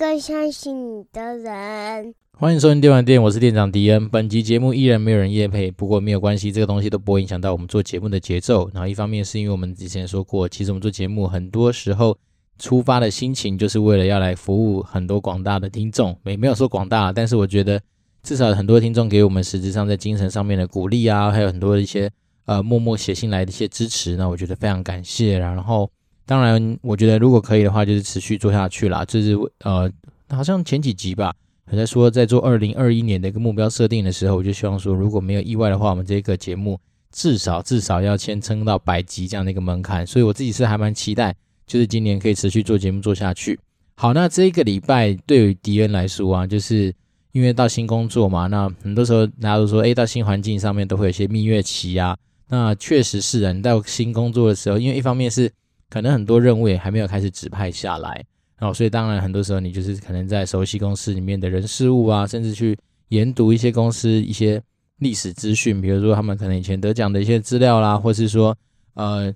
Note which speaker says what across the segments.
Speaker 1: 更相信你的人。
Speaker 2: 欢迎收听电玩店，我是店长迪恩。本集节目依然没有人夜配，不过没有关系，这个东西都不会影响到我们做节目的节奏。然后一方面是因为我们之前说过，其实我们做节目很多时候出发的心情就是为了要来服务很多广大的听众，没没有说广大，但是我觉得至少很多听众给我们实质上在精神上面的鼓励啊，还有很多的一些呃默默写信来的一些支持，那我觉得非常感谢。然后当然，我觉得如果可以的话，就是持续做下去啦。这是呃，好像前几集吧。我在说，在做二零二一年的一个目标设定的时候，我就希望说，如果没有意外的话，我们这个节目至少至少要先撑到百集这样的一个门槛。所以我自己是还蛮期待，就是今年可以持续做节目做下去。好，那这一个礼拜对于迪恩来说啊，就是因为到新工作嘛，那很多时候大家都说，诶，到新环境上面都会有一些蜜月期啊。那确实是人到新工作的时候，因为一方面是可能很多任务也还没有开始指派下来。哦，所以当然很多时候你就是可能在熟悉公司里面的人事物啊，甚至去研读一些公司一些历史资讯，比如说他们可能以前得奖的一些资料啦，或是说呃，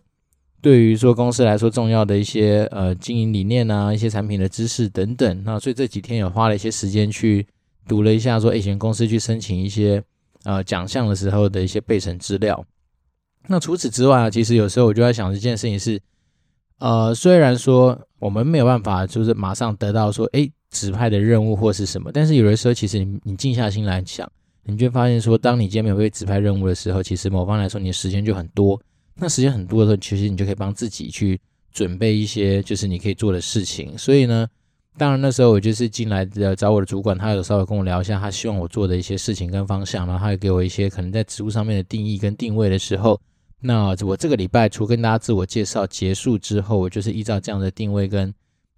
Speaker 2: 对于说公司来说重要的一些呃经营理念啊，一些产品的知识等等。那所以这几天有花了一些时间去读了一下，说以前公司去申请一些呃奖项的时候的一些备审资料。那除此之外啊，其实有时候我就在想一件事情是。呃，虽然说我们没有办法，就是马上得到说，诶，指派的任务或是什么，但是有的时候，其实你你静下心来想，你就发现说，当你今天没有被指派任务的时候，其实某方来说，你的时间就很多。那时间很多的时候，其实你就可以帮自己去准备一些，就是你可以做的事情。所以呢，当然那时候我就是进来的找我的主管，他有稍微跟我聊一下，他希望我做的一些事情跟方向，然后他也给我一些可能在职务上面的定义跟定位的时候。那我这个礼拜除跟大家自我介绍结束之后，我就是依照这样的定位跟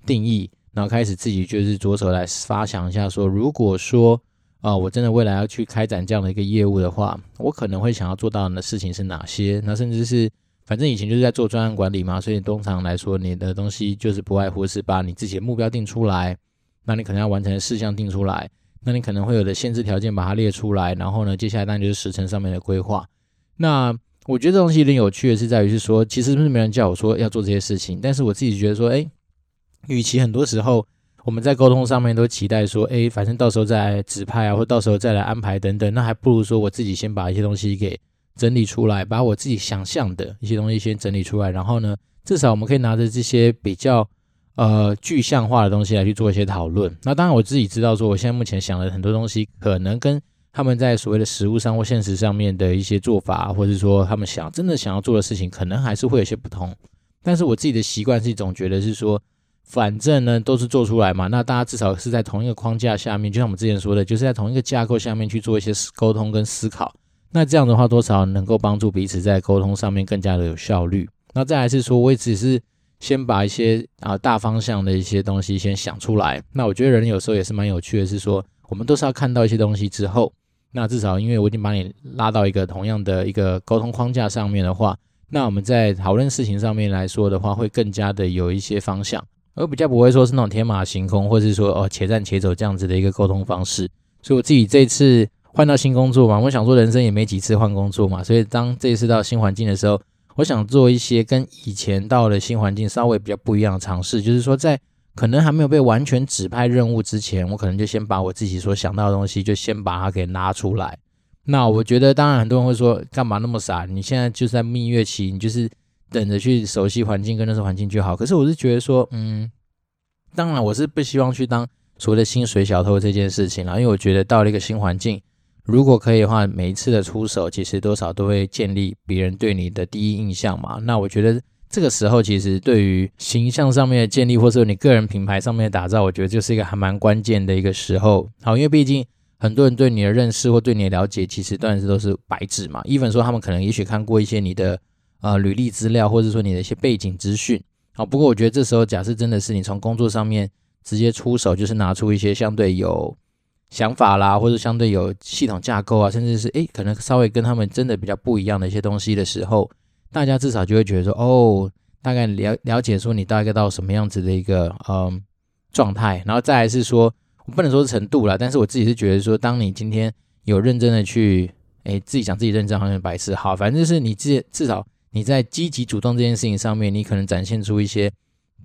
Speaker 2: 定义，然后开始自己就是着手来发想一下，说如果说啊、我真的未来要去开展这样的一个业务的话，我可能会想要做到的事情是哪些？那甚至是反正以前就是在做专案管理嘛，所以通常来说，你的东西就是不外乎是把你自己的目标定出来，那你可能要完成的事项定出来，那你可能会有的限制条件把它列出来，然后呢，接下来当然就是时程上面的规划，那。我觉得这东西有点有趣的是在于是说，其实是没人叫我说要做这些事情，但是我自己觉得说，哎，与其很多时候我们在沟通上面都期待说，哎，反正到时候再来指派啊，或到时候再来安排等等，那还不如说我自己先把一些东西给整理出来，把我自己想象的一些东西先整理出来，然后呢，至少我们可以拿着这些比较呃具象化的东西来去做一些讨论。那当然我自己知道说，我现在目前想的很多东西可能跟他们在所谓的实物上或现实上面的一些做法，或者说他们想真的想要做的事情，可能还是会有些不同。但是我自己的习惯是一种觉得是说，反正呢都是做出来嘛，那大家至少是在同一个框架下面，就像我们之前说的，就是在同一个架构下面去做一些沟通跟思考。那这样的话，多少能够帮助彼此在沟通上面更加的有效率。那再来是说，我也只是先把一些啊大方向的一些东西先想出来。那我觉得人有时候也是蛮有趣的，是说我们都是要看到一些东西之后。那至少，因为我已经把你拉到一个同样的一个沟通框架上面的话，那我们在讨论事情上面来说的话，会更加的有一些方向，而比较不会说是那种天马行空，或是说哦且战且走这样子的一个沟通方式。所以我自己这次换到新工作嘛，我想说人生也没几次换工作嘛，所以当这一次到新环境的时候，我想做一些跟以前到了新环境稍微比较不一样的尝试，就是说在。可能还没有被完全指派任务之前，我可能就先把我自己所想到的东西，就先把它给拿出来。那我觉得，当然很多人会说，干嘛那么傻？你现在就是在蜜月期，你就是等着去熟悉环境跟那时候环境就好。可是我是觉得说，嗯，当然我是不希望去当所谓的薪水小偷这件事情了，因为我觉得到了一个新环境，如果可以的话，每一次的出手，其实多少都会建立别人对你的第一印象嘛。那我觉得。这个时候，其实对于形象上面的建立，或者说你个人品牌上面的打造，我觉得就是一个还蛮关键的一个时候。好，因为毕竟很多人对你的认识或对你的了解，其实当然都是白纸嘛。even 说他们可能也许看过一些你的呃履历资料，或者说你的一些背景资讯。好，不过我觉得这时候，假设真的是你从工作上面直接出手，就是拿出一些相对有想法啦，或者相对有系统架构啊，甚至是诶可能稍微跟他们真的比较不一样的一些东西的时候。大家至少就会觉得说，哦，大概了了解说你大概到什么样子的一个嗯状态，然后再来是说，我不能说是程度啦，但是我自己是觉得说，当你今天有认真的去，诶，自己讲自己认真好像白痴，好，反正就是你至至少你在积极主动这件事情上面，你可能展现出一些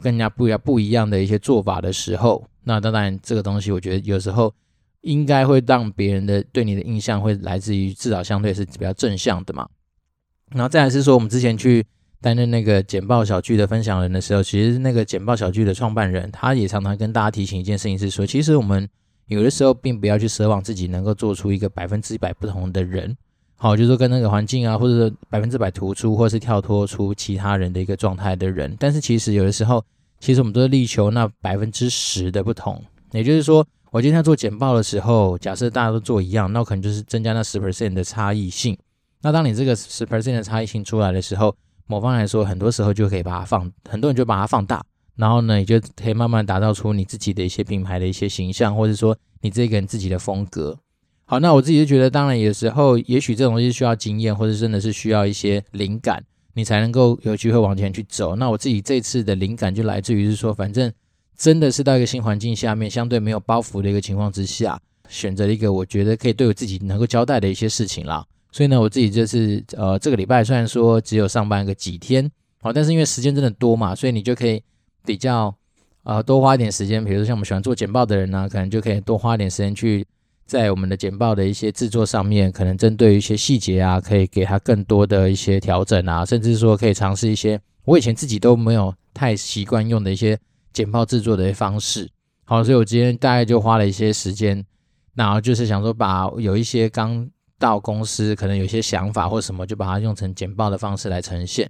Speaker 2: 跟人家不一样不一样的一些做法的时候，那当然这个东西我觉得有时候应该会让别人的对你的印象会来自于至少相对是比较正向的嘛。然后再来是说，我们之前去担任那个简报小聚的分享人的时候，其实那个简报小聚的创办人他也常常跟大家提醒一件事情，是说其实我们有的时候并不要去奢望自己能够做出一个百分之一百不同的人。好，就是说跟那个环境啊，或者说百分之百突出，或是跳脱出其他人的一个状态的人。但是其实有的时候，其实我们都是力求那百分之十的不同。也就是说，我今天做简报的时候，假设大家都做一样，那我可能就是增加那十 percent 的差异性。那当你这个十 percent 的差异性出来的时候，某方来说，很多时候就可以把它放，很多人就把它放大，然后呢，你就可以慢慢打造出你自己的一些品牌的一些形象，或者说你这个人自己的风格。好，那我自己就觉得，当然有时候，也许这种东西需要经验，或者真的是需要一些灵感，你才能够有机会往前去走。那我自己这次的灵感就来自于是说，反正真的是到一个新环境下面，相对没有包袱的一个情况之下，选择一个我觉得可以对我自己能够交代的一些事情啦。所以呢，我自己就是呃，这个礼拜虽然说只有上班个几天，好，但是因为时间真的多嘛，所以你就可以比较呃多花一点时间，比如说像我们喜欢做简报的人呢，可能就可以多花一点时间去。在我们的简报的一些制作上面，可能针对一些细节啊，可以给他更多的一些调整啊，甚至说可以尝试一些我以前自己都没有太习惯用的一些简报制作的一些方式。好，所以我今天大概就花了一些时间，然后就是想说，把有一些刚到公司可能有些想法或什么，就把它用成简报的方式来呈现。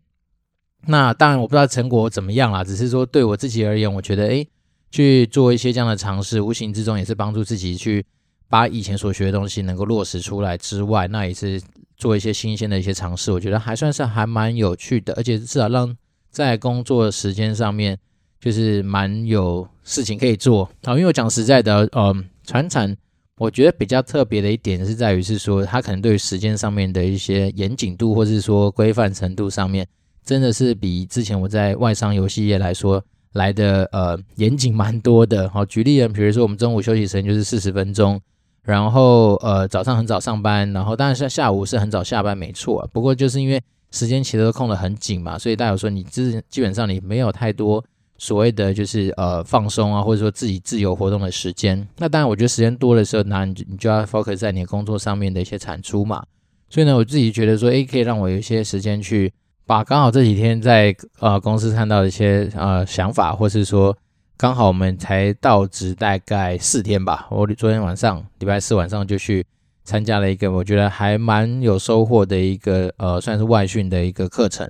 Speaker 2: 那当然我不知道成果怎么样啦，只是说对我自己而言，我觉得诶，去做一些这样的尝试，无形之中也是帮助自己去。把以前所学的东西能够落实出来之外，那也是做一些新鲜的一些尝试，我觉得还算是还蛮有趣的，而且至少让在工作时间上面就是蛮有事情可以做。好，因为我讲实在的，嗯，传产我觉得比较特别的一点是在于是说，它可能对于时间上面的一些严谨度，或是说规范程度上面，真的是比之前我在外商游戏业来说来的呃严谨蛮多的。好，举例，比如说我们中午休息时间就是四十分钟。然后呃早上很早上班，然后当然是下午是很早下班，没错。不过就是因为时间其实都控得很紧嘛，所以大家说你基基本上你没有太多所谓的就是呃放松啊，或者说自己自由活动的时间。那当然我觉得时间多的时候，那你你就要 focus 在你的工作上面的一些产出嘛。所以呢，我自己觉得说，诶，可以让我有一些时间去把刚好这几天在呃公司看到的一些呃想法，或是说。刚好我们才到职大概四天吧，我昨天晚上礼拜四晚上就去参加了一个我觉得还蛮有收获的一个呃算是外训的一个课程。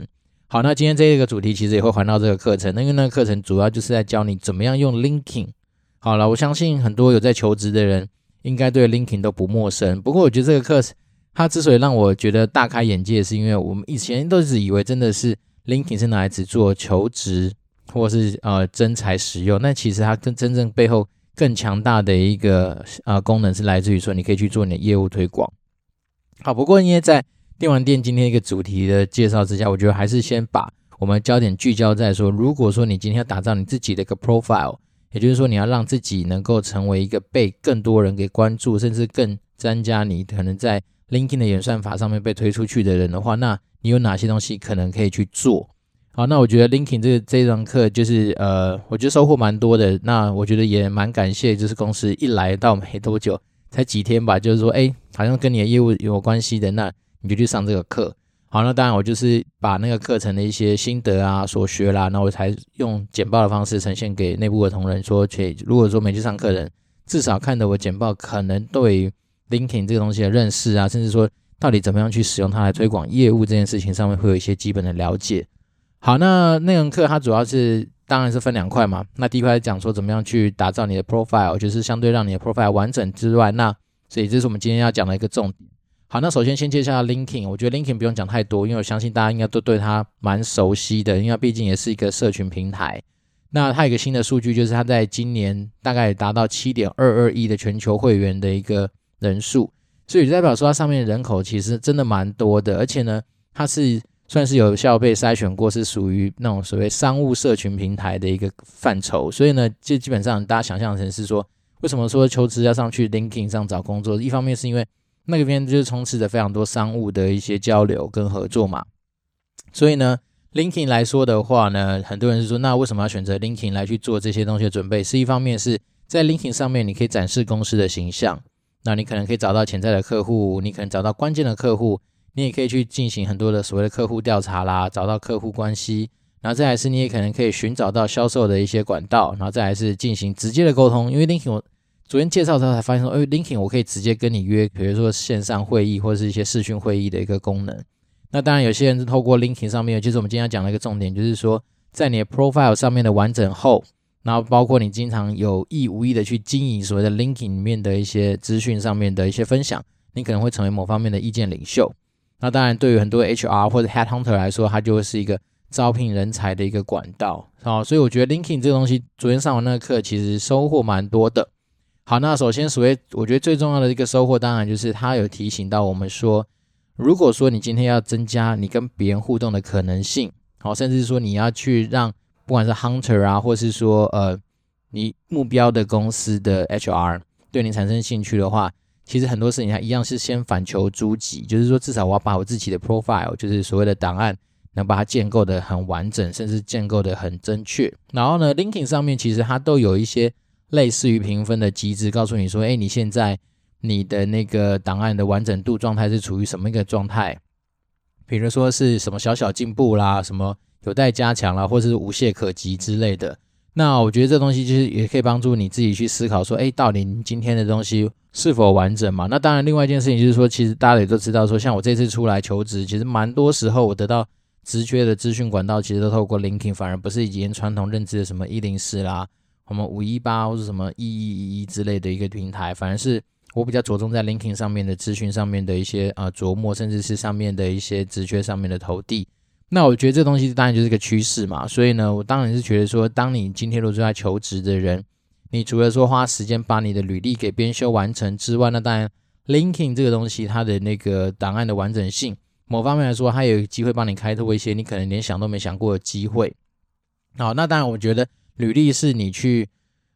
Speaker 2: 好，那今天这一个主题其实也会环到这个课程，因为那个课程主要就是在教你怎么样用 linking。好了，我相信很多有在求职的人应该对 linking 都不陌生。不过我觉得这个课它之所以让我觉得大开眼界，是因为我们以前都是以为真的是 linking 是拿来只做求职。或是呃征才使用，那其实它更真正背后更强大的一个呃功能是来自于说，你可以去做你的业务推广。好，不过因为在电玩店今天一个主题的介绍之下，我觉得还是先把我们焦点聚焦在说，如果说你今天要打造你自己的一个 profile，也就是说你要让自己能够成为一个被更多人给关注，甚至更增加你可能在 LinkedIn 的演算法上面被推出去的人的话，那你有哪些东西可能可以去做？好，那我觉得 LinkedIn 这这堂课就是呃，我觉得收获蛮多的。那我觉得也蛮感谢，就是公司一来到没多久，才几天吧，就是说，哎，好像跟你的业务有关系的，那你就去上这个课。好，那当然我就是把那个课程的一些心得啊、所学啦，那我才用简报的方式呈现给内部的同仁说，且如果说没去上课的人，至少看的我简报，可能对 LinkedIn 这个东西的认识啊，甚至说到底怎么样去使用它来推广业务这件事情上面，会有一些基本的了解。好，那那门课它主要是当然是分两块嘛。那第一块讲说怎么样去打造你的 profile，就是相对让你的 profile 完整之外，那所以这是我们今天要讲的一个重点。好，那首先先介绍 LinkedIn，我觉得 LinkedIn 不用讲太多，因为我相信大家应该都对它蛮熟悉的，因为毕竟也是一个社群平台。那它有一个新的数据，就是它在今年大概达到七点二二亿的全球会员的一个人数，所以代表说它上面的人口其实真的蛮多的，而且呢，它是。算是有效被筛选过，是属于那种所谓商务社群平台的一个范畴，所以呢，就基本上大家想象成是说，为什么说求职要上去 LinkedIn 上找工作？一方面是因为那个边就是充斥着非常多商务的一些交流跟合作嘛，所以呢 LinkedIn 来说的话呢，很多人是说，那为什么要选择 LinkedIn 来去做这些东西的准备？是一方面是在 LinkedIn 上面，你可以展示公司的形象，那你可能可以找到潜在的客户，你可能找到关键的客户，你也可以去进行很多的所谓的客户调查啦，找到客户关系，然后再来是你也可能可以寻找到销售的一些管道，然后再来是进行直接的沟通。因为 LinkedIn 昨天介绍的时候才发现说，哎，LinkedIn 我可以直接跟你约，比如说线上会议或者是一些视讯会议的一个功能。那当然，有些人是透过 LinkedIn 上面，就是我们今天要讲的一个重点，就是说，在你的 profile 上面的完整后，然后包括你经常有意无意的去经营所谓的 LinkedIn 里面的一些资讯上面的一些分享，你可能会成为某方面的意见领袖。那当然，对于很多 HR 或者 Headhunter 来说，它就会是一个招聘人才的一个管道。好，所以我觉得 LinkedIn 这个东西，昨天上完那个课，其实收获蛮多的。好，那首先，所谓我觉得最重要的一个收获，当然就是它有提醒到我们说。如果说你今天要增加你跟别人互动的可能性，好，甚至说你要去让不管是 hunter 啊，或是说呃你目标的公司的 HR 对你产生兴趣的话，其实很多事情它一样是先反求诸己，就是说至少我要把我自己的 profile，就是所谓的档案，能把它建构的很完整，甚至建构的很正确。然后呢，LinkedIn 上面其实它都有一些类似于评分的机制，告诉你说，哎，你现在。你的那个档案的完整度状态是处于什么一个状态？比如说是什么小小进步啦，什么有待加强啦，或者是无懈可击之类的。那我觉得这东西就是也可以帮助你自己去思考说，哎，到底今天的东西是否完整嘛？那当然，另外一件事情就是说，其实大家也都知道说，像我这次出来求职，其实蛮多时候我得到职缺的资讯管道，其实都透过 l i n k i n g 反而不是以前传统认知的什么一零四啦，什么五一八或者什么一一一一之类的一个平台，反而是。我比较着重在 LinkedIn 上面的资讯上面的一些啊琢磨，甚至是上面的一些职缺上面的投递。那我觉得这东西当然就是个趋势嘛，所以呢，我当然是觉得说，当你今天如果在求职的人，你除了说花时间把你的履历给编修完成之外，那当然 LinkedIn 这个东西它的那个档案的完整性，某方面来说，它有机会帮你开拓一些你可能连想都没想过的机会。好，那当然我觉得履历是你去。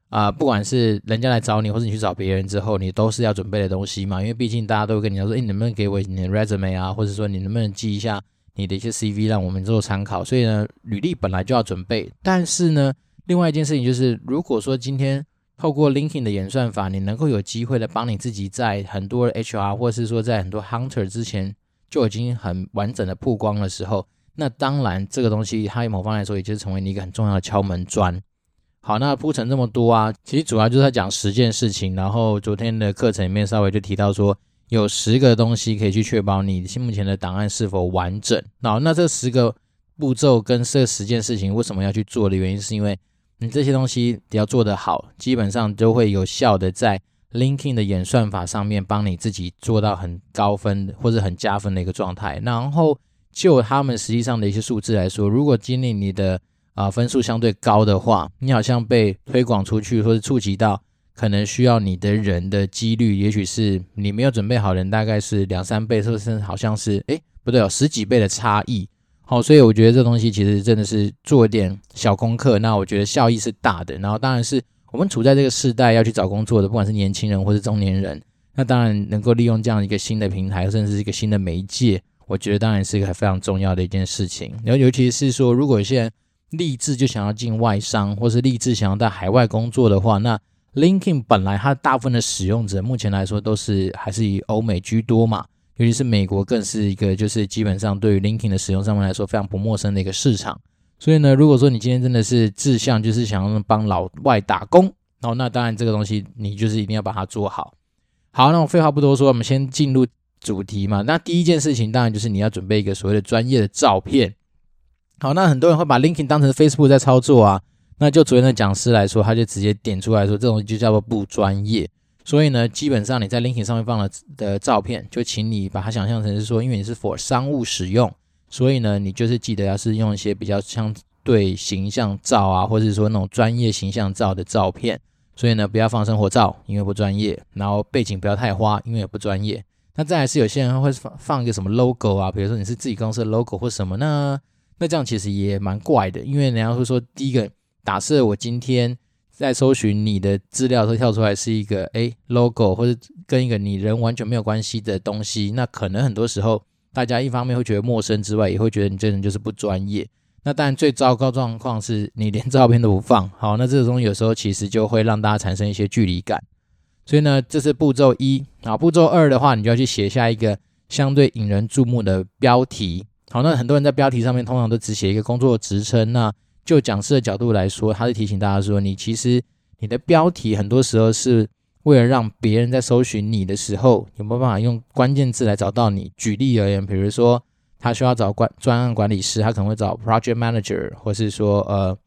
Speaker 2: 啊、不管是人家来找你，或者你去找别人之后，你都是要准备的东西嘛。因为毕竟大家都跟你说，诶，你能不能给我你的 resume 啊，或者说你能不能寄一下你的一些 CV 让我们做参考。所以呢，履历本来就要准备。但是呢，另外一件事情就是，如果说今天透过 LinkedIn 的演算法，你能够有机会的帮你自己在很多 HR 或是说在很多 Hunter 之前就已经很完整的曝光的时候，那当然这个东西它某方来说，也就是成为你一个很重要的敲门砖。好，那铺陈这么多啊，其实主要就是在讲十件事情。然后昨天的课程里面稍微就提到说，有十个东西可以去确保你目前的档案是否完整。好，那这十个步骤跟这十件事情为什么要去做的原因，是因为你这些东西要做得好，基本上都会有效的在 Linking 的演算法上面帮你自己做到很高分或者很加分的一个状态。然后就他们实际上的一些数字来说，如果今年你的啊，分数相对高的话，你好像被推广出去，或者触及到可能需要你的人的几率，也许是你没有准备好人，大概是两三倍，甚至好像是诶，不对哦，十几倍的差异。好，所以我觉得这东西其实真的是做一点小功课，那我觉得效益是大的。然后当然是我们处在这个时代要去找工作的，不管是年轻人或是中年人，那当然能够利用这样一个新的平台，甚至是一个新的媒介，我觉得当然是一个非常重要的一件事情。然后尤其是说，如果现在立志就想要进外商，或是立志想要在海外工作的话，那 LinkedIn 本来它大部分的使用者，目前来说都是还是以欧美居多嘛，尤其是美国更是一个就是基本上对于 LinkedIn 的使用上面来说非常不陌生的一个市场。所以呢，如果说你今天真的是志向就是想要帮老外打工，哦，那当然这个东西你就是一定要把它做好。好，那我废话不多说，我们先进入主题嘛。那第一件事情当然就是你要准备一个所谓的专业的照片。好，那很多人会把 LinkedIn 当成 Facebook 在操作啊。那就昨天的讲师来说，他就直接点出来说，这种就叫做不专业。所以呢，基本上你在 LinkedIn 上面放了的照片，就请你把它想象成是说，因为你是 for 商务使用，所以呢，你就是记得要是用一些比较相对形象照啊，或者是说那种专业形象照的照片。所以呢，不要放生活照，因为不专业。然后背景不要太花，因为也不专业。那再来是有些人会放放一个什么 logo 啊，比如说你是自己公司的 logo 或什么呢？那这样其实也蛮怪的，因为人家会说，第一个，假设我今天在搜寻你的资料，会跳出来是一个诶 logo，或者跟一个你人完全没有关系的东西，那可能很多时候大家一方面会觉得陌生之外，也会觉得你这人就是不专业。那当然最糟糕状况是你连照片都不放。好，那这个东西有时候其实就会让大家产生一些距离感。所以呢，这是步骤一。啊，步骤二的话，你就要去写下一个相对引人注目的标题。好，那很多人在标题上面通常都只写一个工作职称。那就讲师的角度来说，他是提醒大家说，你其实你的标题很多时候是为了让别人在搜寻你的时候，有没有办法用关键字来找到你。举例而言，比如说他需要找管专案管理师，他可能会找 project manager，或是说呃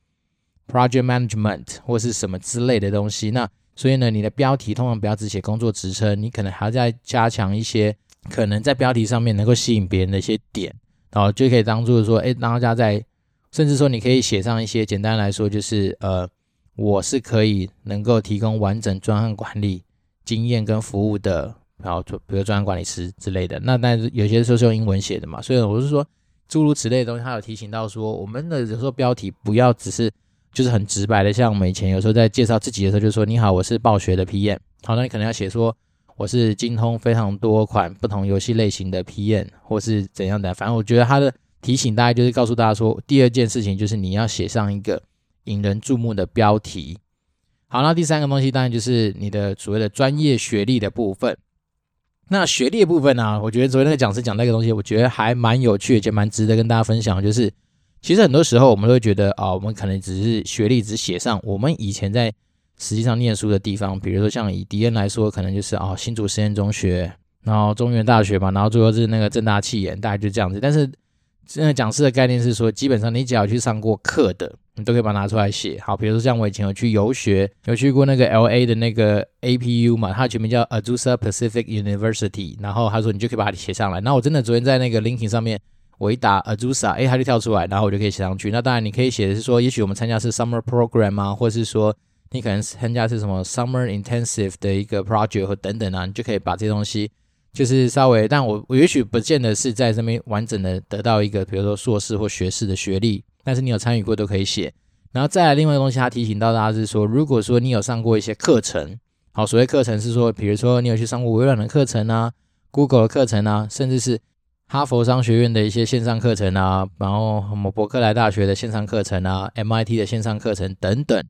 Speaker 2: project management 或是什么之类的东西。那所以呢，你的标题通常不要只写工作职称，你可能还要再加强一些可能在标题上面能够吸引别人的一些点，然后就可以当做说，哎，让大家在，甚至说你可以写上一些简单来说，就是呃，我是可以能够提供完整专案管理经验跟服务的，然后比如专案管理师之类的。那但是有些时候是用英文写的嘛，所以我是说诸如此类的东西，他有提醒到说，我们的有时候标题不要只是。就是很直白的，像我们以前有时候在介绍自己的时候，就说你好，我是暴雪的 PM。好，那你可能要写说我是精通非常多款不同游戏类型的 PM，或是怎样的。反正我觉得他的提醒大概就是告诉大家说，第二件事情就是你要写上一个引人注目的标题。好，那第三个东西当然就是你的所谓的专业学历的部分。那学历的部分呢、我觉得昨天那个讲师讲那个东西，我觉得还蛮有趣，而且蛮值得跟大家分享，就是。其实很多时候我们都会觉得啊，我们可能只是学历只写上我们以前在实际上念书的地方，比如说像以迪恩来说，可能就是啊新竹实验中学，然后中原大学嘛，然后最后是那个正大企研，大概就这样子。但是现在讲师的概念是说，基本上你只要去上过课的，你都可以把它拿出来写。好，比如说像我以前有去游学，有去过那个 LA 的那个 APU 嘛，它全名叫 Azusa Pacific University，然后他说你就可以把它写上来。那我真的昨天在那个 Linking 上面。我一打 Azusa，哎，它就跳出来，然后我就可以写上去。那当然，你可以写的是说，也许我们参加是 Summer Program 啊，或是说你可能参加是什么 Summer Intensive 的一个 Project 或等等啊，你就可以把这些东西就是稍微，但我我也许不见得是在这边完整的得到一个，比如说硕士或学士的学历，但是你有参与过都可以写。然后再来另外一个东西，他提醒到大家是说，如果说你有上过一些课程，好，所谓课程是说，比如说你有去上过微软的课程啊，Google 的课程啊，甚至是。哈佛商学院的一些线上课程啊，然后什么伯克莱大学的线上课程啊，MIT 的线上课程等等，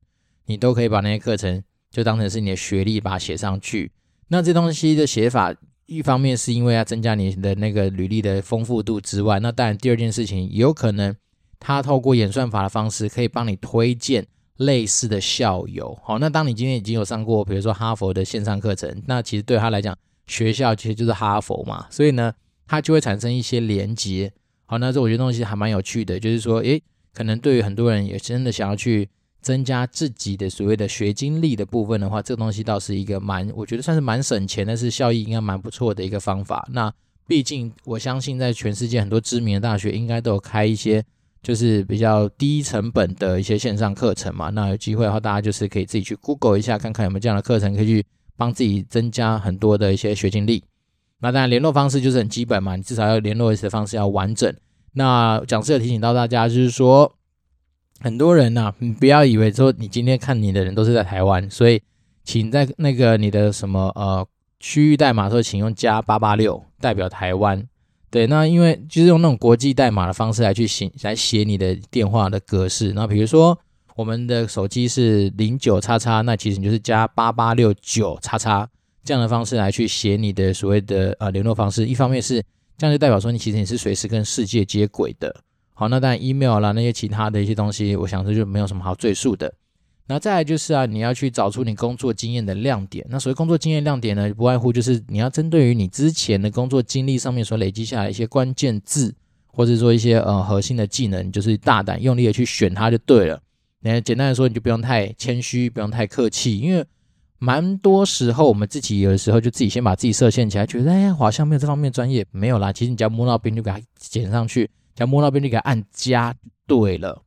Speaker 2: 你都可以把那些课程就当成是你的学历，把它写上去。那这东西的写法，一方面是因为要增加你的那个履历的丰富度之外，那当然第二件事情，有可能它透过演算法的方式，可以帮你推荐类似的校友。好，那当你今天已经有上过，比如说哈佛的线上课程，那其实对他来讲，学校其实就是哈佛嘛，所以呢。它就会产生一些连接，好，那这我觉得东西还蛮有趣的，就是说，诶，可能对于很多人也真的想要去增加自己的所谓的学经历的部分的话，这个东西倒是一个蛮，我觉得算是蛮省钱，但是效益应该蛮不错的一个方法。那毕竟我相信在全世界很多知名的大学应该都有开一些就是比较低成本的一些线上课程嘛。那有机会的话，大家就是可以自己去 Google 一下，看看有没有这样的课程可以去帮自己增加很多的一些学经历。那当然，联络方式就是很基本嘛，你至少要联络的方式要完整。那讲师有提醒到大家，就是说，很多人呐、啊，你不要以为说你今天看你的人都是在台湾，所以请在那个你的什么呃区域代码的时候，请用加八八六代表台湾。对，那因为就是用那种国际代码的方式来去写来写你的电话的格式。那比如说我们的手机是零九叉叉，那其实你就是加八八六九叉叉。这样的方式来去写你的所谓的呃联络方式，一方面是这样就代表说你其实你是随时跟世界接轨的。好，那当然 email 啦那些其他的一些东西，我想这就没有什么好赘述的。那再来就是啊，你要去找出你工作经验的亮点。那所谓工作经验亮点呢，不外乎就是你要针对于你之前的工作经历上面所累积下来一些关键字，或者说一些呃核心的技能，就是大胆用力的去选它就对了。那简单的说，你就不用太谦虚，不用太客气，因为。蛮多时候，我们自己有的时候就自己先把自己设限起来，觉得哎呀，好像没有这方面专业，没有啦。其实你只要摸到边就给它剪上去，只要摸到边就给它按加，对了。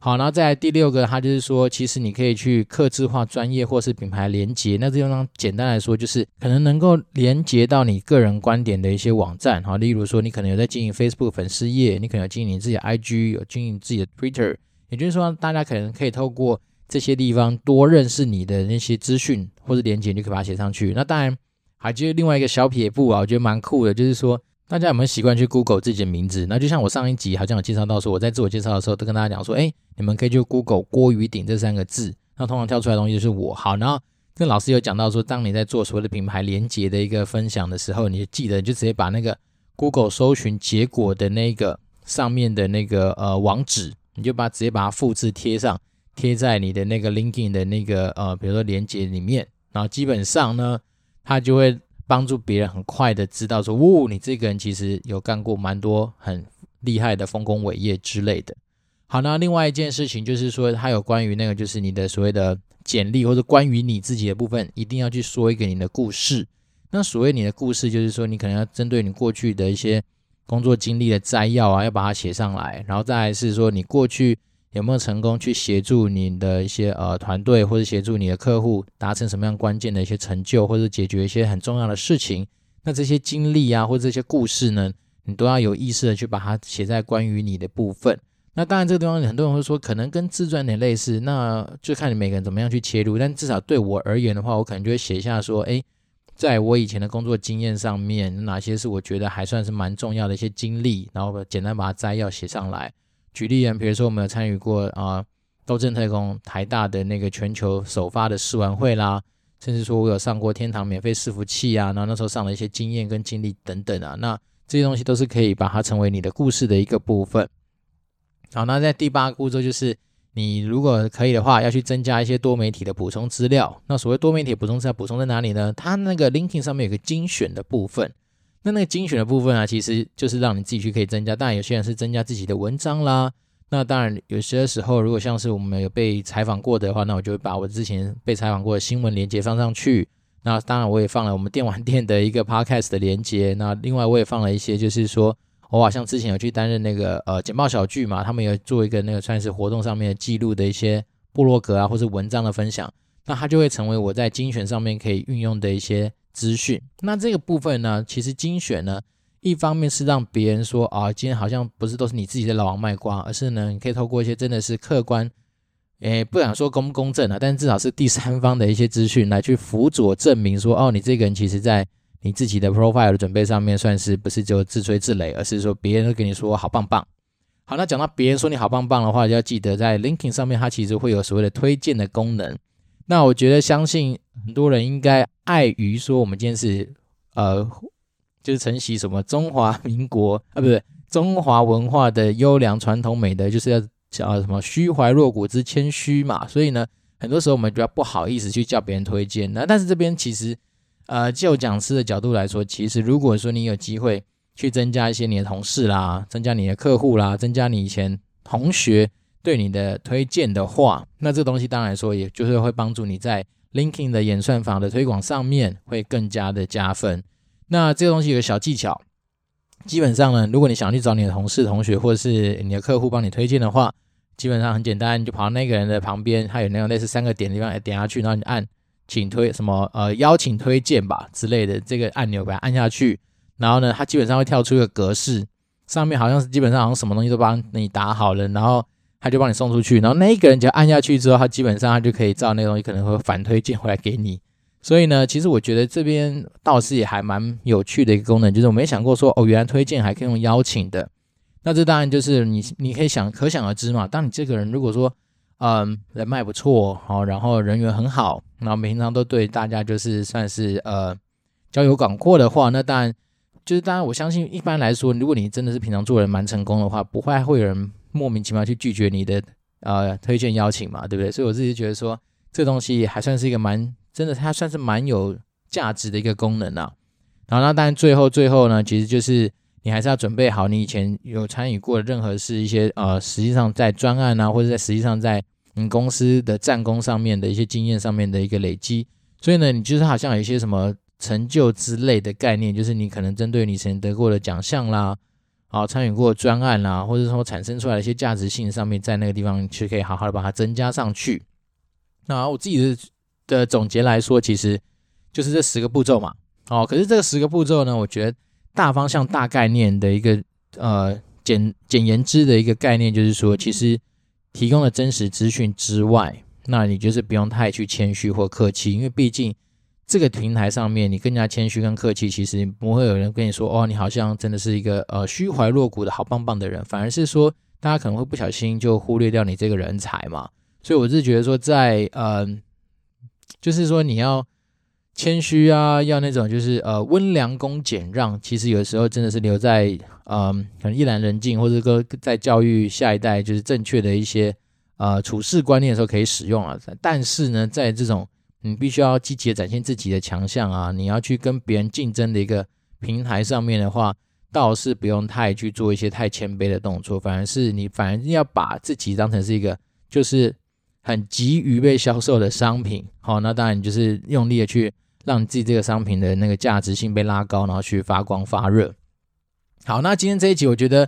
Speaker 2: 好，然后再来第六个，它就是说，其实你可以去客制化专业或是品牌连接。那这用上简单来说，就是可能能够连接到你个人观点的一些网站。好，例如说你可能有在经营 Facebook 粉丝页，你可能有经营你自己的 IG，有经营自己的 Twitter。也就是说，大家可能可以透过。这些地方多认识你的那些资讯或者连结，你就可以把它写上去。那当然，还有另外一个小撇步啊，我觉得蛮酷的，就是说大家有没有习惯去 Google 自己的名字？那就像我上一集好像有介绍到说，我在自我介绍的时候都跟大家讲说，哎，你们可以去 Google 郭于鼎这三个字，那通常跳出来的东西就是我。好，然后这老师有讲到说，当你在做所谓的品牌连结的一个分享的时候，你就记得你就直接把那个 Google 搜寻结果的那个上面的那个呃网址，你就把直接把它复制贴上，贴在你的那个 LinkedIn 的那个呃比如说连结里面，然后基本上呢，它就会。帮助别人很快的知道说，呜，你这个人其实有干过蛮多很厉害的丰功伟业之类的。好，那另外一件事情就是说，它有关于那个就是你的所谓的简历或者关于你自己的部分，一定要去说一个你的故事。那所谓你的故事，就是说你可能要针对你过去的一些工作经历的摘要啊，要把它写上来，然后再来是说你过去。有没有成功去协助你的一些呃团队，或者协助你的客户达成什么样关键的一些成就，或者解决一些很重要的事情？那这些经历啊，或者这些故事呢，你都要有意识的去把它写在关于你的部分。那当然，这个地方很多人会说，可能跟自传有点类似，那就看你每个人怎么样去切入。但至少对我而言的话，我可能就会写下说，诶，在我以前的工作经验上面，哪些是我觉得还算是蛮重要的一些经历，然后简单把它摘要写上来。举例啊，比如说我们有参与过啊，斗阵特工台大的那个全球首发的试玩会啦，甚至说我有上过天堂免费伺服器啊，然后那时候上了一些经验跟经历等等啊，那这些东西都是可以把它成为你的故事的一个部分。好，那在第八个步骤就是，你如果可以的话，要去增加一些多媒体的补充资料。那所谓多媒体补充资料补充在哪里呢？它那个 l i n k i n g 上面有个精选的部分。那那个精选的部分啊，其实就是让你自己去可以增加。当然，有些人是增加自己的文章啦。那当然，有些时候如果像是我们有被采访过的话，那我就会把我之前被采访过的新闻连接放上去。那当然，我也放了我们电玩店的一个 podcast 的连接。那另外，我也放了一些，就是说我好像之前有去担任那个呃简报小聚嘛，他们有做一个那个算是活动上面的记录的一些部落格啊，或是文章的分享。那它就会成为我在精选上面可以运用的一些。资讯，那这个部分呢，其实精选呢，一方面是让别人说啊，今天好像不是都是你自己的老王卖瓜，而是呢，你可以透过一些真的是客观，诶，不想说公不公正啊，但至少是第三方的一些资讯来去辅佐证明说，哦，你这个人其实在你自己的 profile 的准备上面，算是不是就自吹自擂，而是说别人都跟你说好棒棒。好，那讲到别人说你好棒棒的话，就要记得在 l i n k i n g 上面，它其实会有所谓的推荐的功能。那我觉得，相信很多人应该碍于说，我们今天是呃，就是承袭什么中华民国 啊，不对，中华文化的优良传统美德，就是要叫什么虚怀若谷之谦虚嘛。所以呢，很多时候我们比较不好意思去叫别人推荐。那但是这边其实，呃，就讲师的角度来说，其实如果说你有机会去增加一些你的同事啦，增加你的客户啦，增加你以前同学。对你的推荐的话，那这个东西当然说，也就是会帮助你在 Linking 的演算法的推广上面会更加的加分。那这个东西有个小技巧，基本上呢，如果你想去找你的同事、同学或者是你的客户帮你推荐的话，基本上很简单，你就跑到那个人的旁边，他有那种类似三个点的地方，点下去，然后你按请推什么呃邀请推荐吧之类的这个按钮，把它按下去，然后呢，它基本上会跳出一个格式，上面好像是基本上好像什么东西都帮你打好了，然后。他就帮你送出去，然后那一个人只要按下去之后，他基本上他就可以照那个东西可能会反推荐回来给你。所以呢，其实我觉得这边倒是也还蛮有趣的一个功能，就是我没想过说哦，原来推荐还可以用邀请的。那这当然就是你你可以想可想而知嘛。当你这个人如果说嗯人脉不错，好，然后人缘很好，然后平常都对大家就是算是呃交友广阔的话，那当然就是当然我相信一般来说，如果你真的是平常做人蛮成功的话，不会会有人。莫名其妙去拒绝你的呃推荐邀请嘛，对不对？所以我自己觉得说，这东西还算是一个蛮真的，它算是蛮有价值的一个功能啊。然后那当然最后最后呢，其实就是你还是要准备好你以前有参与过的任何是一些呃实际上在专案啊，或者在实际上在你公司的战功上面的一些经验上面的一个累积。所以呢，你就是好像有一些什么成就之类的概念，就是你可能针对你以前得过的奖项啦。好，参与过专案啦、或者说产生出来的一些价值性上面，在那个地方去可以好好的把它增加上去。那我自己的的总结来说，其实就是这十个步骤嘛。哦，可是这十个步骤呢，我觉得大方向、大概念的一个呃简简言之的一个概念，就是说，其实提供了真实资讯之外，那你就是不用太去谦虚或客气，因为毕竟这个平台上面，你更加谦虚跟客气，其实不会有人跟你说哦，你好像真的是一个呃虚怀若谷的好棒棒的人，反而是说大家可能会不小心就忽略掉你这个人才嘛。所以我是觉得说在，在呃，就是说你要谦虚啊，要那种就是呃温良恭俭让，其实有时候真的是留在嗯、呃、可能一兰人静，或者说在教育下一代就是正确的一些呃处事观念的时候可以使用啊。但是呢，在这种你必须要积极的展现自己的强项啊，你要去跟别人竞争的一个平台上面的话，倒是不用太去做一些太谦卑的动作，反而是你反而要把自己当成是一个就是。很急于被销售的商品，好，那当然就是用力的去让自己这个商品的那个价值性被拉高，然后去发光发热。好，那今天这一集我觉得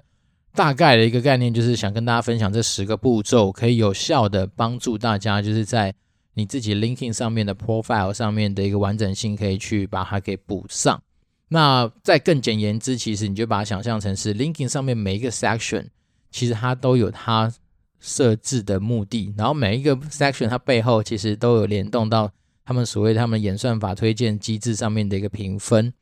Speaker 2: 大概的一个概念就是想跟大家分享这十个步骤，可以有效的帮助大家，就是在你自己 LinkedIn 上面的 profile 上面的一个完整性，可以去把它给补上。那再更简言之，其实你就把它想象成是 LinkedIn 上面每一个 section，其实它都有它。设置的目的，然后每一个 section 它背后其实都有联动到他们所谓他们演算法推荐机制上面的一个评分，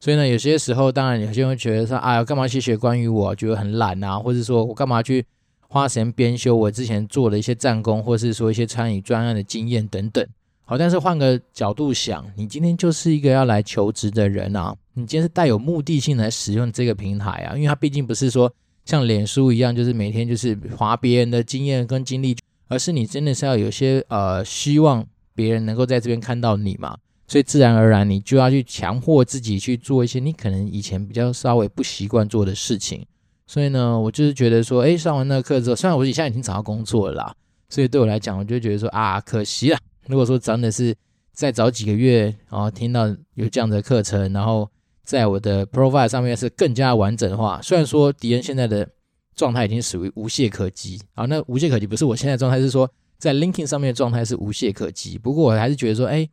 Speaker 2: 所以呢，有些时候当然有些人会觉得说，哎呀，干嘛去学关于我，觉得很懒啊，或者说我干嘛去花时间编修我之前做的一些战功，或是说一些参与专案的经验等等。好，但是换个角度想，你今天就是一个要来求职的人啊，你今天是带有目的性来使用这个平台啊，因为它毕竟不是说。像脸书一样，就是每天就是划别人的经验跟经历，而是你真的是要有些呃希望别人能够在这边看到你嘛，所以自然而然你就要去强迫自己去做一些你可能以前比较稍微不习惯做的事情。所以呢，我就是觉得说，诶，上完那个课之后，虽然我现在已经找到工作了啦，所以对我来讲，我就觉得说啊，可惜了。如果说真的是再早几个月，然后听到有这样的课程，然后。在我的 profile 上面是更加完整的话，虽然说迪恩现在的状态已经属于无懈可击啊，那无懈可击不是我现在状态，是说在 linking 上面的状态是无懈可击。不过我还是觉得说，哎，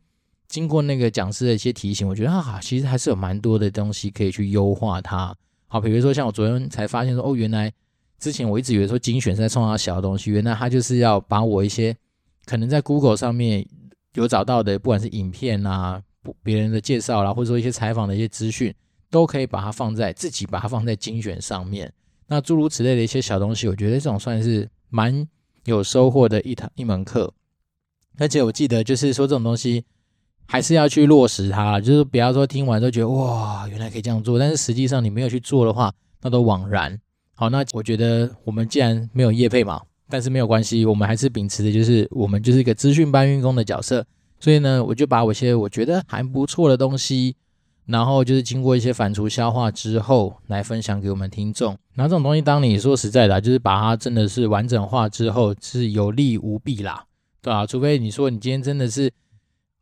Speaker 2: 经过那个讲师的一些提醒，我觉得啊，其实还是有蛮多的东西可以去优化它。好，比如说像我昨天才发现说，哦，原来之前我一直以为说精选是在创造小东西，原来它就是要把我一些可能在 Google 上面有找到的，不管是影片啊。别人的介绍啦，或者说一些采访的一些资讯，都可以把它放在自己把它放在精选上面。那诸如此类的一些小东西，我觉得这种算是蛮有收获的一堂一门课。而且我记得就是说这种东西还是要去落实它，就是不要说听完都觉得哇，原来可以这样做，但是实际上你没有去做的话，那都枉然。好，那我觉得我们既然没有业配嘛，但是没有关系，我们还是秉持的就是我们就是一个资讯搬运工的角色。所以呢，我就把我一些我觉得还不错的东西，然后就是经过一些反刍消化之后，来分享给我们听众。那这种东西，当你说实在的，就是把它真的是完整化之后，是有利无弊啦，对吧？除非你说你今天真的是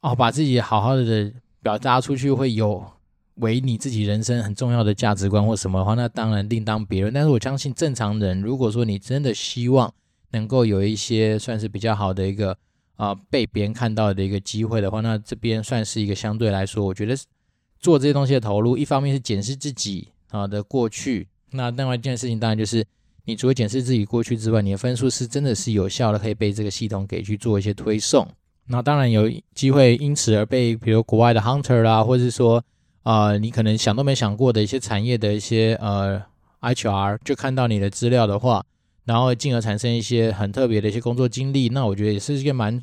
Speaker 2: 哦，把自己好好的表达出去，会有为你自己人生很重要的价值观或什么的话，那当然另当别论。但是我相信正常人，如果说你真的希望能够有一些算是比较好的一个。啊，被别人看到的一个机会的话，那这边算是一个相对来说，我觉得做这些东西的投入，一方面是检视自己啊的过去，那另外一件事情当然就是，你除了检视自己过去之外，你的分数是真的是有效的，可以被这个系统给去做一些推送。那当然有机会因此而被，比如国外的 hunter 啦，或者是说啊、呃，你可能想都没想过的一些产业的一些呃 HR 就看到你的资料的话。然后进而产生一些很特别的一些工作经历，那我觉得也是一件蛮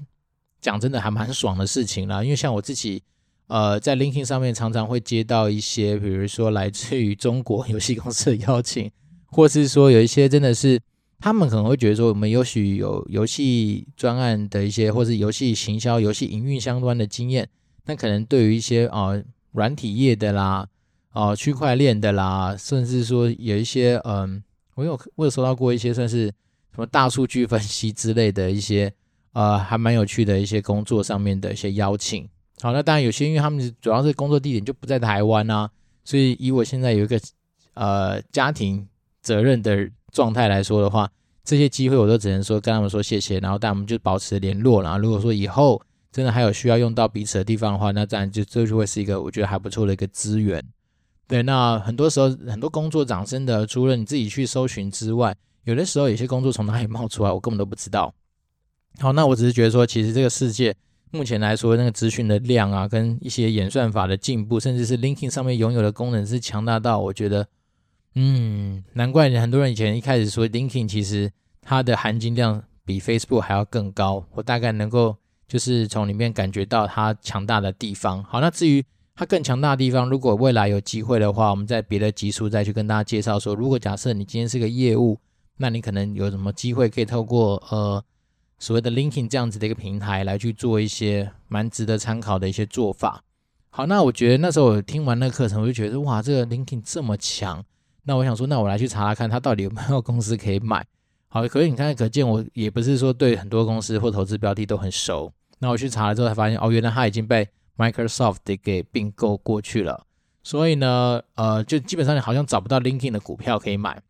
Speaker 2: 讲真的还蛮爽的事情啦。因为像我自己，呃，在 LinkedIn 上面常常会接到一些，比如说来自于中国游戏公司的邀请，或是说有一些真的是他们可能会觉得说我们也许有游戏专案的一些，或是游戏行销、游戏营运相关的经验，那可能对于一些啊、呃、软体业的啦，啊、呃、区块链的啦，甚至说有一些嗯。我有我有收到过一些算是什么大数据分析之类的一些呃还蛮有趣的一些工作上面的一些邀请。好，那当然有些因为他们主要是工作地点就不在台湾啊，所以以我现在有一个呃家庭责任的状态来说的话，这些机会我都只能说跟他们说谢谢，然后但我们就保持联络。然后如果说以后真的还有需要用到彼此的地方的话，那当然就这就会是一个我觉得还不错的一个资源。对，那很多时候很多工作长真的，除了你自己去搜寻之外，有的时候有些工作从哪里冒出来，我根本都不知道。好，那我只是觉得说，其实这个世界目前来说，那个资讯的量啊，跟一些演算法的进步，甚至是 l i n k i n g 上面拥有的功能是强大到，我觉得，嗯，难怪很多人以前一开始说 LinkedIn 其实它的含金量比 Facebook 还要更高。我大概能够就是从里面感觉到它强大的地方。好，那至于它更强大的地方，如果未来有机会的话，我们在别的集数再去跟大家介绍说，如果假设你今天是个业务，那你可能有什么机会可以透过呃。所谓的 LinkedIn 这样子的一个平台来去做一些蛮值得参考的一些做法。好，那我觉得那时候我听完那个课程，我就觉得哇，这个 LinkedIn 这么强。那我想说，那我来去查查看，它到底有没有公司可以买。好，可是你看，可见我也不是说对很多公司或投资标的都很熟。那我去查了之后才发现，哦，原来它已经被 Microsoft 给并购过去了。所以呢，呃，就基本上你好像找不到 LinkedIn 的股票可以买。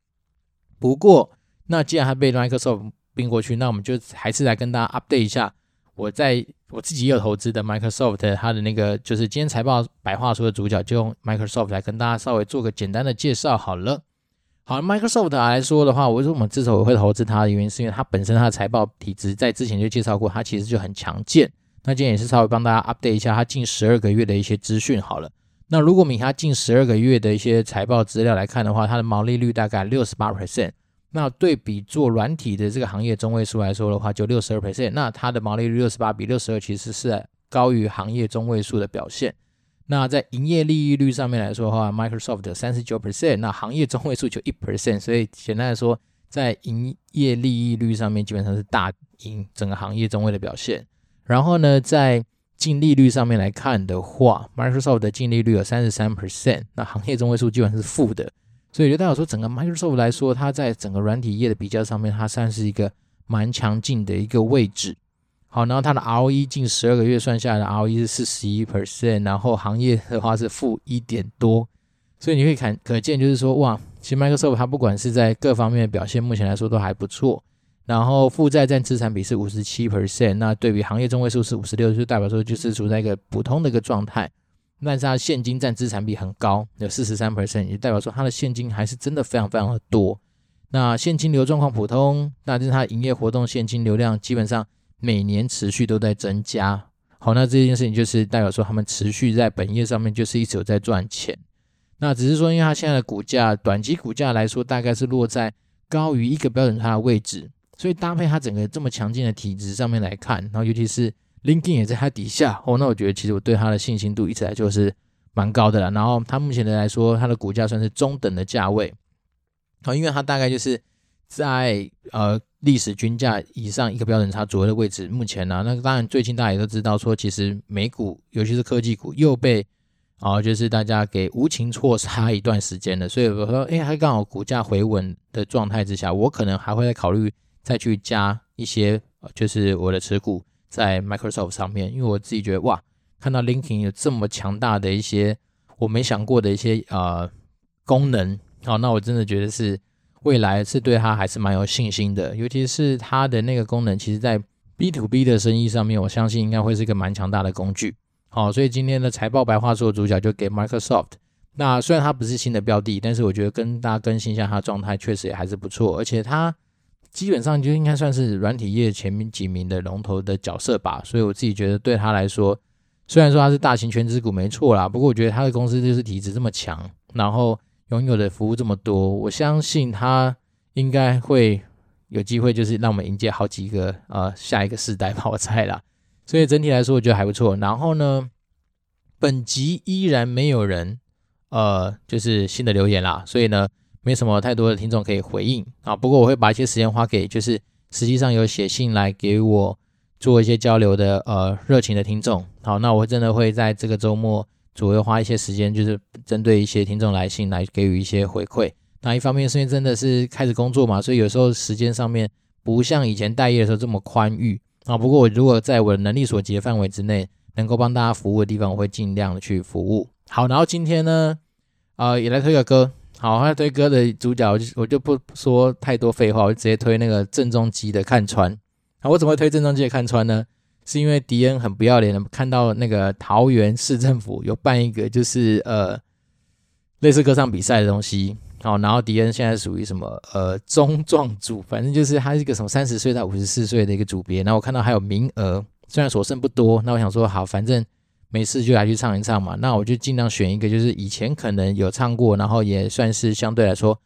Speaker 2: 不过，那既然它被 Microsoft 并过去，那我们就还是来跟大家 update 一下，我在我自己也有投资的 Microsoft，它的那个就是今天财报白话书的主角，就用 Microsoft 来跟大家稍微做个简单的介绍好了。好，Microsoft 来说的话，为什么我们之所以会投资它的原因，是因为它本身它的财报体质在之前就介绍过，它其实就很强健。那今天也是稍微帮大家 update 一下它近十二个月的一些资讯好了。那如果以它近十二个月的一些财报资料来看的话，它的毛利率大概六十八 percent。那对比做软体的这个行业中位数来说的话，就六十二 percent，那它的毛利率六十八比六十二其实是高于行业中位数的表现。那在营业利益率上面来说的话，Microsoft 三十九 percent，那行业中位数就一 percent，所以简单来说，在营业利益率上面基本上是大赢整个行业中位的表现。然后呢，在净利率上面来看的话，Microsoft 的净利率有三十三 percent，那行业中位数基本上是负的。所以就代表说，整个 Microsoft 来说，它在整个软体业的比较上面，它算是一个蛮强劲的一个位置。好，然后它的 ROE 近十二个月算下来的 ROE 是四十一 percent，然后行业的话是负一点多。所以你可以看，可见就是说，哇，其实 Microsoft 它不管是在各方面的表现，目前来说都还不错。然后负债占资产比是五十七 percent，那对比行业中位数是五十六，就代表说就是处在一个普通的一个状态。但是它现金占资产比很高，有四十三 percent，也代表说它的现金还是真的非常非常的多。那现金流状况普通，那就是它营业活动现金流量基本上每年持续都在增加。好，那这件事情就是代表说他们持续在本业上面就是一直有在赚钱。那只是说，因为它现在的股价，短期股价来说大概是落在高于一个标准差的位置，所以搭配它整个这么强劲的体质上面来看，然后尤其是。LinkedIn 也在它底下哦，那我觉得其实我对它的信心度一直来就是蛮高的啦。然后它目前的来说，它的股价算是中等的价位，好，因为它大概就是在呃历史均价以上一个标准差左右的位置。目前呢、啊，那当然最近大家也都知道说，其实美股尤其是科技股又被啊、呃、就是大家给无情错杀一段时间了。所以我说，哎，还刚好股价回稳的状态之下，我可能还会再考虑再去加一些，就是我的持股。在 Microsoft 上面，因为我自己觉得哇，看到 LinkedIn 有这么强大的一些我没想过的一些呃功能，好，那我真的觉得是未来是对它还是蛮有信心的，尤其是它的那个功能，其实在 B to B 的生意上面，我相信应该会是一个蛮强大的工具。好，所以今天的财报白话说主角就给 Microsoft。那虽然它不是新的标的，但是我觉得跟大家更新一下它的状态，确实也还是不错，而且它。基本上就应该算是软体业前面几名的龙头的角色吧，所以我自己觉得对他来说，虽然说他是大型权值股没错啦，不过我觉得他的公司就是体质这么强，然后拥有的服务这么多，我相信他应该会有机会，就是让我们迎接好几个呃下一个世代吧，我猜啦。所以整体来说，我觉得还不错。然后呢，本集依然没有人呃就是新的留言啦，所以呢。没什么太多的听众可以回应啊，不过我会把一些时间花给就是实际上有写信来给我做一些交流的呃热情的听众。好，那我真的会在这个周末左右花一些时间，就是针对一些听众来信来给予一些回馈。那一方面是因为真的是开始工作嘛，所以有时候时间上面不像以前待业的时候这么宽裕啊。不过我如果在我的能力所及的范围之内，能够帮大家服务的地方，我会尽量的去服务。好，然后今天呢，呃，也来推个歌。好，那推歌的主角，我就我就不说太多废话，我就直接推那个郑中基的《看穿》。啊，我怎么会推郑中基的《看穿》呢？是因为迪恩很不要脸的看到那个桃园市政府有办一个就是呃类似歌唱比赛的东西。好，然后迪恩现在属于什么呃中壮组，反正就是他是一个什么三十岁到五十四岁的一个组别。然后我看到还有名额，虽然所剩不多，那我想说好，反正没事就来去唱一唱嘛。那我就尽量选一个，就是以前可能有唱过，然后也算是相对来说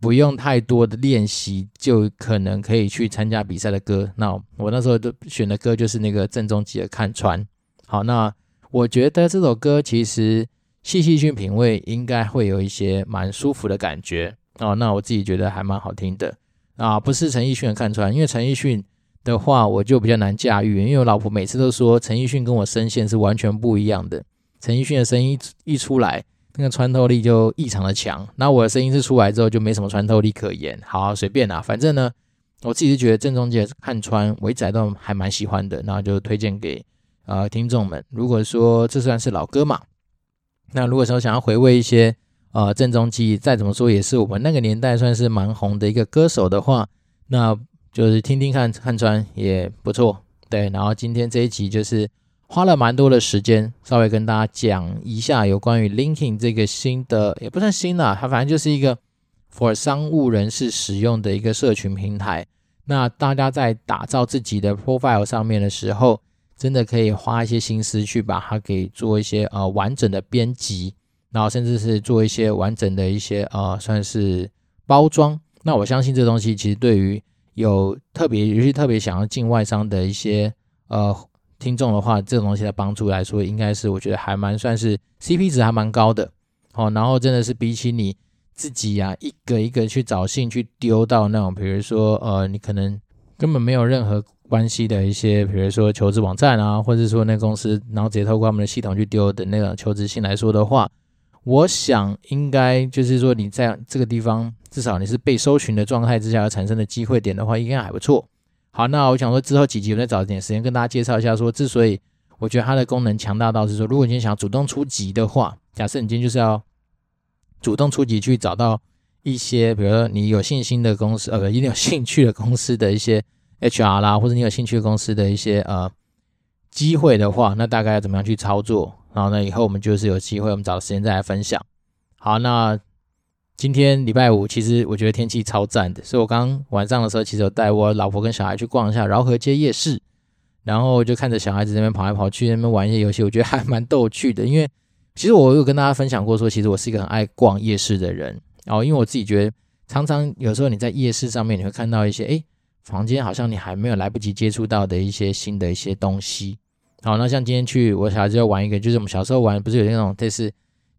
Speaker 2: 不用太多的练习，就可能可以去参加比赛的歌。那我那时候都选的歌就是那个郑中基的《看穿》。好，那我觉得这首歌其实细细去品味，应该会有一些蛮舒服的感觉哦。那我自己觉得还蛮好听的啊，不是陈奕迅的《看穿》，因为陈奕迅。的话，我就比较难驾驭，因为我老婆每次都说陈奕迅跟我声线是完全不一样的。陈奕迅的声音一出来，那个穿透力就异常的强，那我的声音是出来之后就没什么穿透力可言。好啊，随便啦，反正呢，我自己是觉得郑中基看穿，我一直都还蛮喜欢的，那就推荐给呃听众们。如果说这算是老歌嘛，那如果说想要回味一些呃郑中基，再怎么说也是我们那个年代算是蛮红的一个歌手的话，那。就是听听看看穿也不错，对。然后今天这一集就是花了蛮多的时间，稍微跟大家讲一下有关于 LinkedIn 这个新的，也不算新啦，它反正就是一个 for 商务人士使用的一个社群平台。那大家在打造自己的 profile 上面的时候，真的可以花一些心思去把它给做一些呃完整的编辑，然后甚至是做一些完整的一些呃算是包装。那我相信这东西其实对于有特别，尤其特别想要进外商的一些呃听众的话，这种东西的帮助来说，应该是我觉得还蛮算是 CP 值还蛮高的哦。然后真的是比起你自己呀、啊、一个一个去找信去丢到那种，比如说呃你可能根本没有任何关系的一些，比如说求职网站啊，或者说那公司，然后直接透过他们的系统去丢的那个求职信来说的话，我想应该就是说你在这个地方。至少你是被搜寻的状态之下而产生的机会点的话，应该还不错。好，那我想说之后几集我再找一点时间跟大家介绍一下，说之所以我觉得它的功能强大到是说，如果你想主动出击的话，假设你今天就是要主动出击去找到一些，比如说你有信心的公司，呃，不，一定有兴趣的公司的一些 HR 啦，或者你有兴趣的公司的一些呃机会的话，那大概要怎么样去操作？然后呢，以后我们就是有机会，我们找时间再来分享。好，那。今天礼拜五，其实我觉得天气超赞的，所以我刚晚上的时候，其实有带我老婆跟小孩去逛一下饶河街夜市，然后就看着小孩子那边跑来跑去，那边玩一些游戏，我觉得还蛮逗趣的。因为其实我有跟大家分享过，说其实我是一个很爱逛夜市的人，然后因为我自己觉得，常常有时候你在夜市上面，你会看到一些，诶，房间好像你还没有来不及接触到的一些新的一些东西。好，那像今天去，我小孩子要玩一个，就是我们小时候玩，不是有那种类似。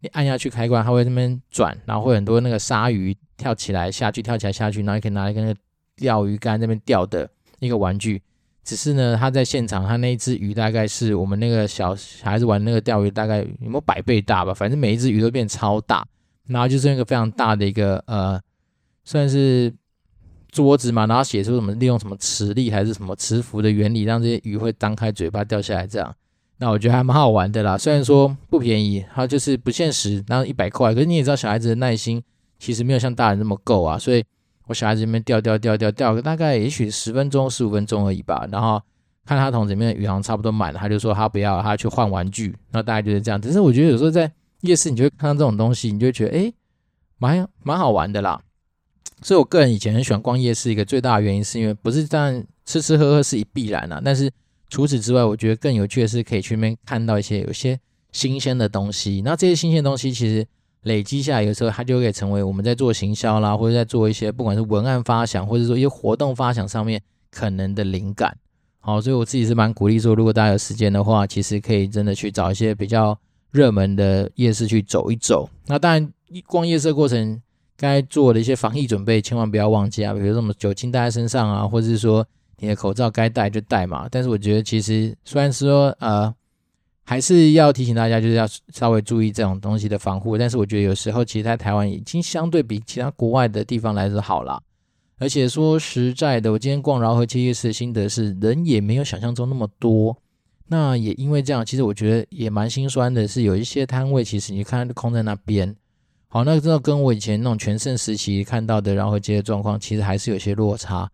Speaker 2: 你按下去开关，它会在那边转，然后会很多那个鲨鱼跳起来下去，跳起来下去，然后你可以拿一个那个钓鱼竿那边钓的一个玩具。只是呢，它在现场，它那一只鱼大概是我们那个小孩子玩那个钓鱼大概有没有百倍大吧？反正每一只鱼都变超大，然后就是那个非常大的一个呃，算是桌子嘛，然后写出什么利用什么磁力还是什么磁浮的原理，让这些鱼会张开嘴巴掉下来这样。那我觉得还蛮好玩的啦，虽然说不便宜，它就是不限时，然后一百块。可是你也知道，小孩子的耐心其实没有像大人那么够啊，所以我小孩子这边钓钓钓钓钓个大概也许十分钟、十五分钟而已吧。然后看他桶子里面的鱼好像差不多满了，他就说他不要，他去换玩具。那大概就是这样。只是我觉得有时候在夜市，你就会看到这种东西，你就会觉得诶，蛮蛮好玩的啦。所以我个人以前很喜欢逛夜市，一个最大的原因是因为不是这样吃吃喝喝是一必然啊，但是。除此之外，我觉得更有趣的是可以去那边看到一些有些新鲜的东西。那这些新鲜的东西其实累积下来，有时候它就可以成为我们在做行销啦，或者在做一些不管是文案发想，或者说一些活动发想上面可能的灵感。好，所以我自己是蛮鼓励说，如果大家有时间的话，其实可以真的去找一些比较热门的夜市去走一走。那当然，一逛夜市过程该做的一些防疫准备，千万不要忘记啊，比如说什么酒精带在身上啊，或者是说。你的口罩该戴就戴嘛，但是我觉得其实虽然说呃，还是要提醒大家，就是要稍微注意这种东西的防护。但是我觉得有时候其实在台湾已经相对比其他国外的地方来说好啦。而且说实在的，我今天逛饶河街夜市的心得是人也没有想象中那么多。那也因为这样，其实我觉得也蛮心酸的，是有一些摊位其实你看空在那边。好，那这跟我以前那种全盛时期看到的饶河街的状况，其实还是有些落差。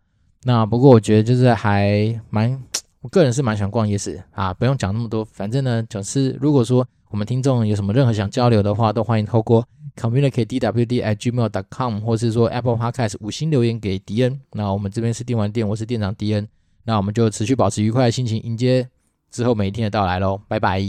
Speaker 2: 那不过我觉得就是还蛮，我个人是蛮喜欢逛夜市啊，不用讲那么多，反正呢，就是如果说我们听众有什么任何想交流的话，都欢迎透过 communicatedwd@gmail.com，或是说 Apple Podcast 五星留言给迪恩。那我们这边是电玩店，我是店长迪恩。那我们就持续保持愉快的心情，迎接之后每一天的到来喽，拜拜。